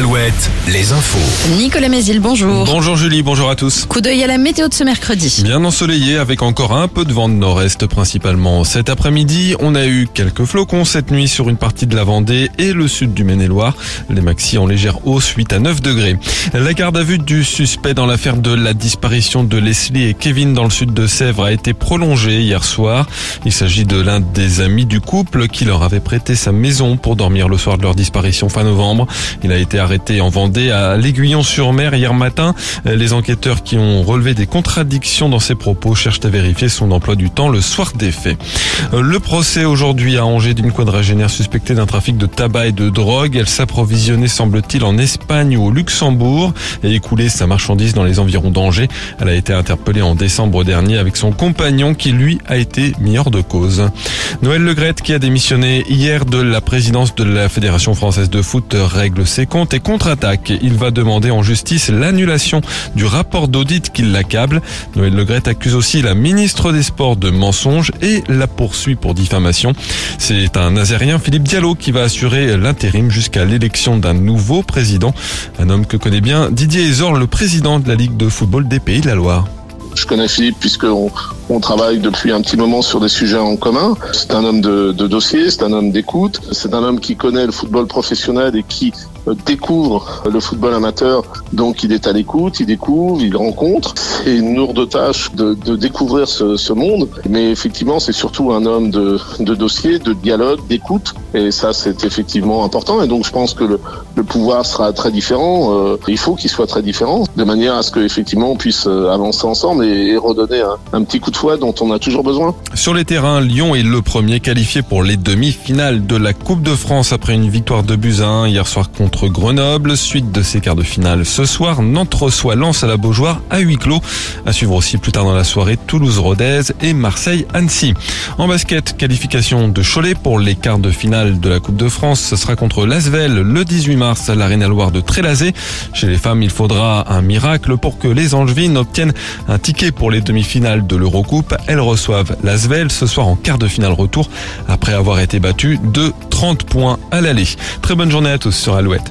Alouette, les infos. Nicolas Mézil, bonjour. Bonjour Julie, bonjour à tous. Coup d'œil à la météo de ce mercredi. Bien ensoleillé avec encore un peu de vent de nord-est principalement. Cet après-midi, on a eu quelques flocons cette nuit sur une partie de la Vendée et le sud du Maine-et-Loire. Les maxi en légère hausse 8 à 9 degrés. La garde à vue du suspect dans l'affaire de la disparition de Leslie et Kevin dans le sud de Sèvres a été prolongée hier soir. Il s'agit de l'un des amis du couple qui leur avait prêté sa maison pour dormir le soir de leur disparition fin novembre. Il a été arrêté en Vendée à l'Aiguillon-sur-Mer hier matin. Les enquêteurs qui ont relevé des contradictions dans ses propos cherchent à vérifier son emploi du temps le soir des faits. Le procès aujourd'hui à Angers d'une quadragénaire suspectée d'un trafic de tabac et de drogue. Elle s'approvisionnait, semble-t-il, en Espagne ou au Luxembourg et écoulait sa marchandise dans les environs d'Angers. Elle a été interpellée en décembre dernier avec son compagnon qui, lui, a été mis hors de cause. Noël Legrette, qui a démissionné hier de la présidence de la Fédération française de foot, règle ses comptes contre-attaque. Il va demander en justice l'annulation du rapport d'audit qui l'accable. Noël Legrette accuse aussi la ministre des Sports de mensonges et la poursuit pour diffamation. C'est un Nazérien, Philippe Diallo, qui va assurer l'intérim jusqu'à l'élection d'un nouveau président. Un homme que connaît bien Didier Ezor, le président de la Ligue de football des Pays de la Loire. Je connais Philippe puisqu'on on travaille depuis un petit moment sur des sujets en commun. C'est un homme de, de dossier, c'est un homme d'écoute, c'est un homme qui connaît le football professionnel et qui découvre le football amateur. Donc il est à l'écoute, il découvre, il rencontre. C'est une lourde tâche de, découvrir ce, monde. Mais effectivement, c'est surtout un homme de, de dossier, de dialogue, d'écoute. Et ça, c'est effectivement important. Et donc je pense que le, pouvoir sera très différent. Euh, il faut qu'il soit très différent, de manière à ce qu'effectivement on puisse euh, avancer ensemble et, redonner un, petit coup de dont on a toujours besoin. Sur les terrains, Lyon est le premier qualifié pour les demi-finales de la Coupe de France après une victoire de buts à 1 hier soir contre Grenoble. Suite de ces quarts de finale ce soir, Nantes reçoit Lens à la Beaujoire à huis clos. À suivre aussi plus tard dans la soirée, Toulouse-Rodez et Marseille-Annecy. En basket, qualification de Cholet pour les quarts de finale de la Coupe de France. Ce sera contre Lasvel le 18 mars à l'Arena Loire de Trélazé. Chez les femmes, il faudra un miracle pour que les Angevines obtiennent un ticket pour les demi-finales de l'Euro Coupe. Elles reçoivent l'Asvel ce soir en quart de finale retour après avoir été battues de 30 points à l'aller. Très bonne journée à tous sur. Alouette.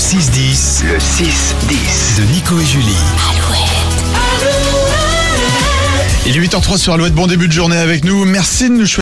6-10. Le 6-10. De Nico et Julie. Alouette. Il est 8h03 sur Alouette. Bon début de journée avec nous. Merci de nous choisir.